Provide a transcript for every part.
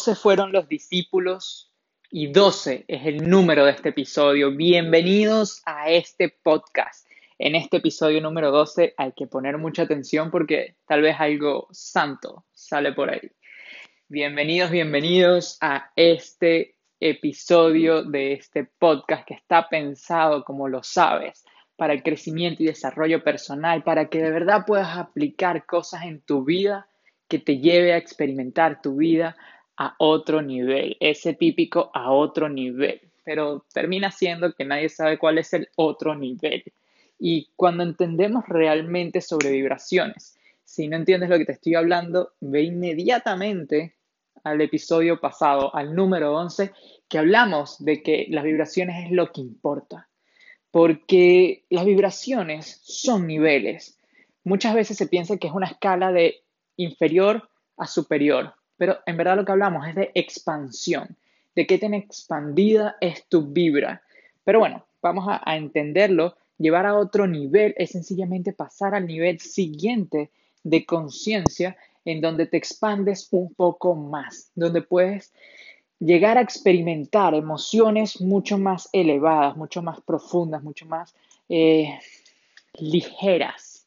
12 fueron los discípulos y 12 es el número de este episodio. Bienvenidos a este podcast. En este episodio número 12 hay que poner mucha atención porque tal vez algo santo sale por ahí. Bienvenidos, bienvenidos a este episodio de este podcast que está pensado, como lo sabes, para el crecimiento y desarrollo personal, para que de verdad puedas aplicar cosas en tu vida que te lleve a experimentar tu vida a otro nivel, ese típico a otro nivel, pero termina siendo que nadie sabe cuál es el otro nivel. Y cuando entendemos realmente sobre vibraciones, si no entiendes lo que te estoy hablando, ve inmediatamente al episodio pasado, al número 11, que hablamos de que las vibraciones es lo que importa, porque las vibraciones son niveles. Muchas veces se piensa que es una escala de inferior a superior, pero en verdad lo que hablamos es de expansión, de qué tan expandida es tu vibra. Pero bueno, vamos a, entenderlo. Llevar a otro nivel es sencillamente pasar al nivel siguiente de conciencia en donde te expandes un poco más, donde puedes llegar a experimentar emociones mucho más elevadas, mucho más profundas, mucho más eh, ligeras.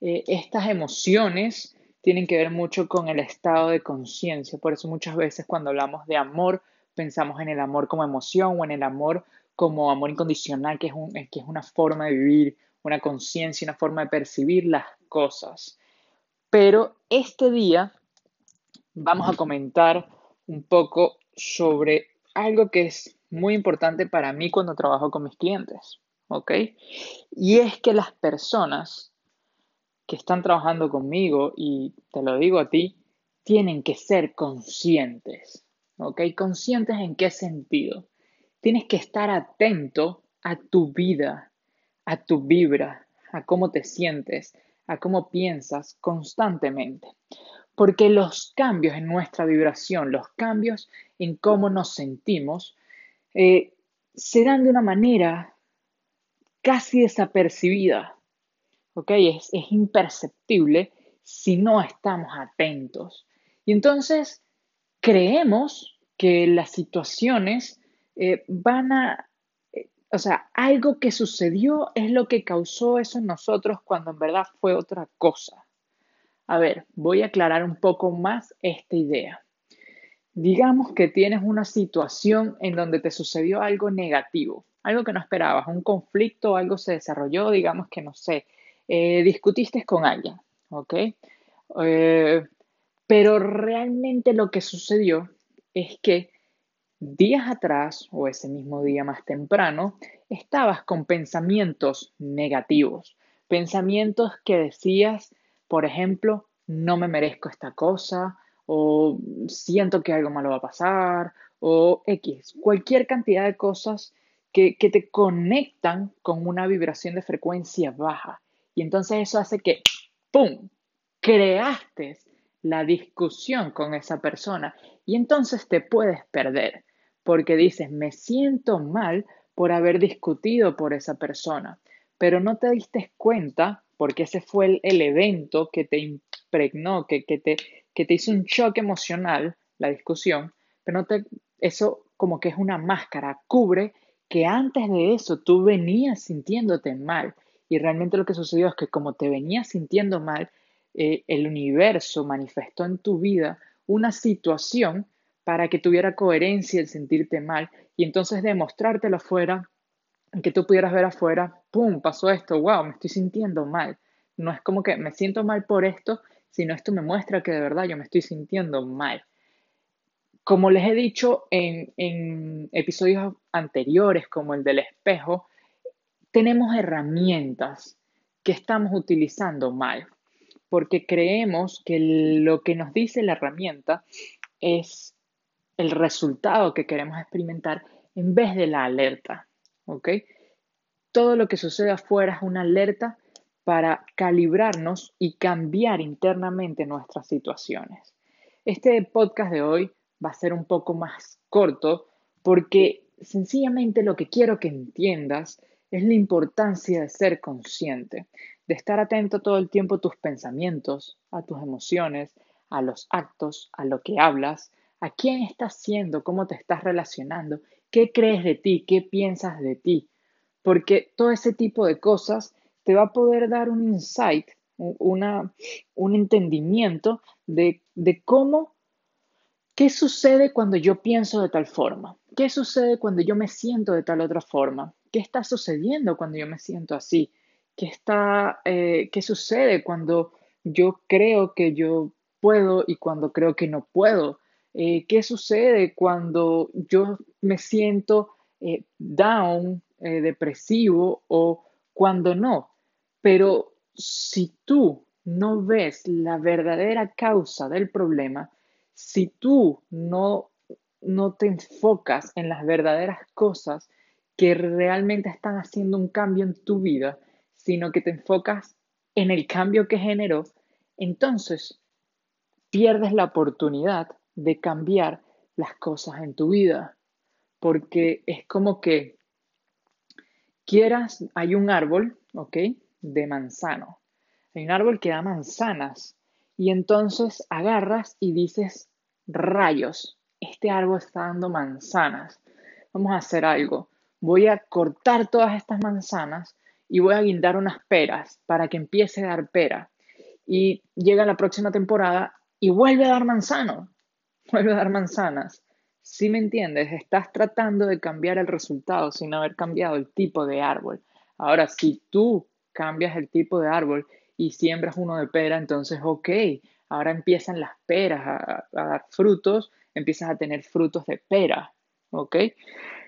Eh, estas emociones tienen que ver mucho con el estado de conciencia. Por eso muchas veces cuando hablamos de amor, pensamos en el amor como emoción o en el amor como amor incondicional, que es, una forma de vivir, una conciencia, una forma de percibir las cosas. Pero este día vamos a comentar un poco sobre algo que es muy importante para mí cuando trabajo con mis clientes, ¿ok? Y es que las personas que están trabajando conmigo, y te lo digo a ti, tienen que ser conscientes. ¿Ok? Conscientes en qué sentido. Tienes que estar atento a tu vida, a tu vibra, a cómo te sientes, a cómo piensas constantemente. Porque los cambios en nuestra vibración, los cambios en cómo nos sentimos, eh, se dan de una manera casi desapercibida. ¿Ok? Es, imperceptible si no estamos atentos. Y entonces creemos que las situaciones eh, van a, eh, o sea, algo que sucedió es lo que causó eso en nosotros cuando en verdad fue otra cosa. A ver, voy a aclarar un poco más esta idea. Digamos que tienes una situación en donde te sucedió algo negativo, algo que no esperabas, un conflicto, algo se desarrolló, digamos que no sé, eh, discutiste con alguien, ¿ok? Eh, pero realmente lo que sucedió es que días atrás o ese mismo día más temprano, estabas con pensamientos negativos, pensamientos que decías, por ejemplo, no me merezco esta cosa, o siento que algo malo va a pasar, o X, cualquier cantidad de cosas que, que te conectan con una vibración de frecuencia baja. Y entonces eso hace que, ¡pum!, creaste la discusión con esa persona y entonces te puedes perder porque dices, me siento mal por haber discutido por esa persona, pero no te diste cuenta porque ese fue el, el evento que te impregnó, que, que, te, que te hizo un shock emocional, la discusión, pero no te, eso como que es una máscara, cubre que antes de eso tú venías sintiéndote mal y realmente lo que sucedió es que como te venías sintiendo mal, eh, el universo manifestó en tu vida una situación para que tuviera coherencia el sentirte mal y entonces demostrártelo afuera, que tú pudieras ver afuera, ¡pum! Pasó esto, wow, me estoy sintiendo mal. No es como que me siento mal por esto, sino esto me muestra que de verdad yo me estoy sintiendo mal. Como les he dicho en, en episodios anteriores, como el del espejo, tenemos herramientas que estamos utilizando mal, porque creemos que lo que nos dice la herramienta es el resultado que queremos experimentar en vez de la alerta. ¿Ok? Todo lo que sucede afuera es una alerta para calibrarnos y cambiar internamente nuestras situaciones. Este podcast de hoy va a ser un poco más corto porque sencillamente lo que quiero que entiendas es la importancia de ser consciente, de estar atento todo el tiempo a tus pensamientos, a tus emociones, a los actos, a lo que hablas, a quién estás siendo, cómo te estás relacionando, qué crees de ti, qué piensas de ti, porque todo ese tipo de cosas te va a poder dar un insight, una, un entendimiento de, de cómo, qué sucede cuando yo pienso de tal forma, qué sucede cuando yo me siento de tal otra forma, qué está sucediendo cuando yo me siento así, qué, está, eh, qué sucede cuando yo creo que yo puedo y cuando creo que no puedo. Eh, ¿Qué sucede cuando yo me siento eh, down, depresivo o cuando no? Pero si tú no ves la verdadera causa del problema, si tú no, no te enfocas en las verdaderas cosas que realmente están haciendo un cambio en tu vida, sino que te enfocas en el cambio que generó, entonces pierdes la oportunidad de cambiar las cosas en tu vida. Porque es como que quieras, hay un árbol, ¿ok? De manzano. Hay un árbol que da manzanas. Y entonces agarras y dices, rayos, este árbol está dando manzanas. Vamos a hacer algo. Voy a cortar todas estas manzanas y voy a guindar unas peras para que empiece a dar pera. Y llega la próxima temporada y vuelve a dar manzano, vuelve a dar manzanas. Si me entiendes, estás tratando de cambiar el resultado sin haber cambiado el tipo de árbol. Ahora, si tú cambias el tipo de árbol y siembras uno de pera, entonces, ok, ahora empiezan las peras a, a dar frutos, empiezas a tener frutos de pera, ¿ok?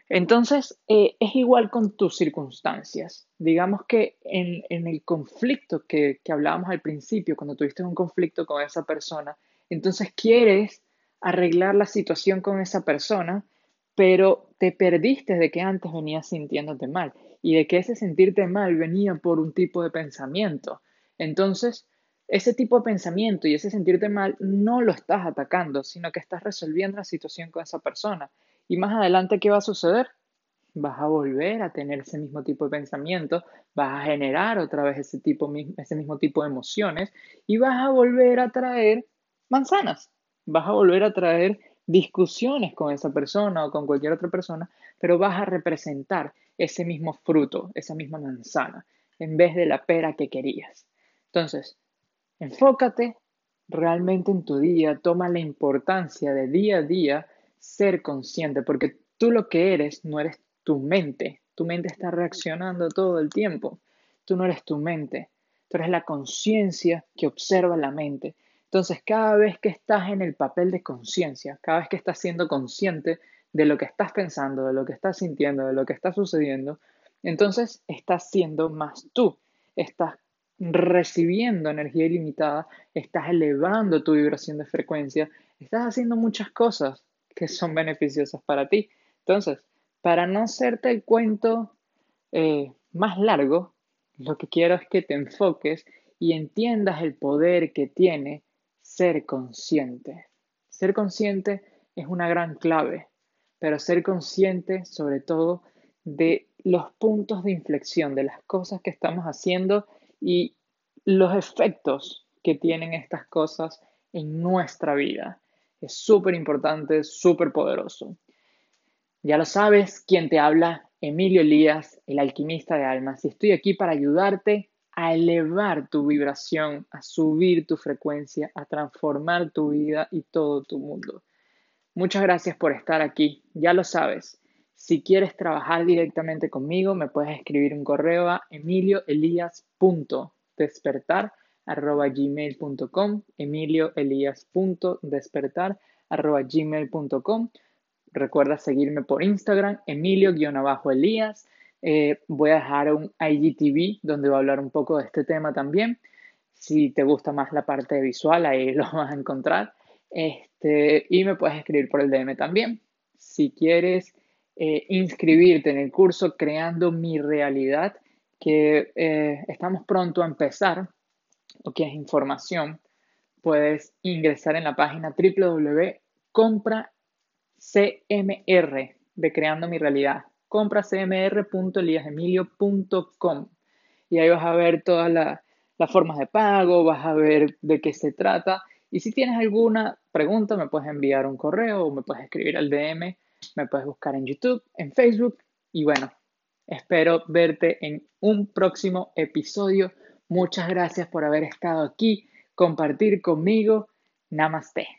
Entonces, eh, es igual con tus circunstancias. Digamos que en, el conflicto que, que, hablábamos al principio, cuando tuviste un conflicto con esa persona, entonces quieres arreglar la situación con esa persona, pero te perdiste de que antes venías sintiéndote mal y de que ese sentirte mal venía por un tipo de pensamiento. Entonces, ese tipo de pensamiento y ese sentirte mal no lo estás atacando, sino que estás resolviendo la situación con esa persona. Y más adelante, ¿qué va a suceder? Vas a volver a tener ese mismo tipo de pensamiento, vas a generar otra vez ese, tipo, ese mismo tipo de emociones y vas a volver a traer manzanas, vas a volver a traer discusiones con esa persona o con cualquier otra persona, pero vas a representar ese mismo fruto, esa misma manzana, en vez de la pera que querías. Entonces, enfócate realmente en tu día, toma la importancia de día a día ser consciente, porque tú lo que eres no eres tu mente. Tu mente está reaccionando todo el tiempo. Tú no eres tu mente. Tú eres la conciencia que observa la mente. Entonces, cada vez que estás en el papel de conciencia, cada vez que estás siendo consciente de lo que estás pensando, de lo que estás sintiendo, de lo que está sucediendo, entonces estás siendo más tú. Estás recibiendo energía ilimitada, estás elevando tu vibración de frecuencia, estás haciendo muchas cosas que son beneficiosas para ti. Entonces, para no hacerte el cuento eh, más largo, lo que quiero es que te enfoques y entiendas el poder que tiene ser consciente. Ser consciente es una gran clave, pero ser consciente sobre todo de los puntos de inflexión, de las cosas que estamos haciendo y los efectos que tienen estas cosas en nuestra vida. Es súper importante, súper poderoso. Ya lo sabes, quien te habla, Emilio Elías, el alquimista de almas, y estoy aquí para ayudarte a elevar tu vibración, a subir tu frecuencia, a transformar tu vida y todo tu mundo. Muchas gracias por estar aquí, ya lo sabes. Si quieres trabajar directamente conmigo, me puedes escribir un correo a emilioelias.despertar arroba gmail.com, emilioelias.despertar arroba gmail.com. Recuerda seguirme por Instagram, emilio-elías. Eh, voy a dejar un IGTV donde voy a hablar un poco de este tema también. Si te gusta más la parte visual, ahí lo vas a encontrar. Este, y me puedes escribir por el DM también. Si quieres eh, inscribirte en el curso Creando mi realidad, que eh, estamos pronto a empezar, o quieres información, puedes ingresar en la página www.compracmr de Creando Mi Realidad, compracmr.eliasemilio.com y ahí vas a ver todas las formas de pago, vas a ver de qué se trata. Y si tienes alguna pregunta, me puedes enviar un correo o me puedes escribir al DM, me puedes buscar en YouTube, en Facebook. Y bueno, espero verte en un próximo episodio. Muchas gracias por haber estado aquí, compartir conmigo. Namaste.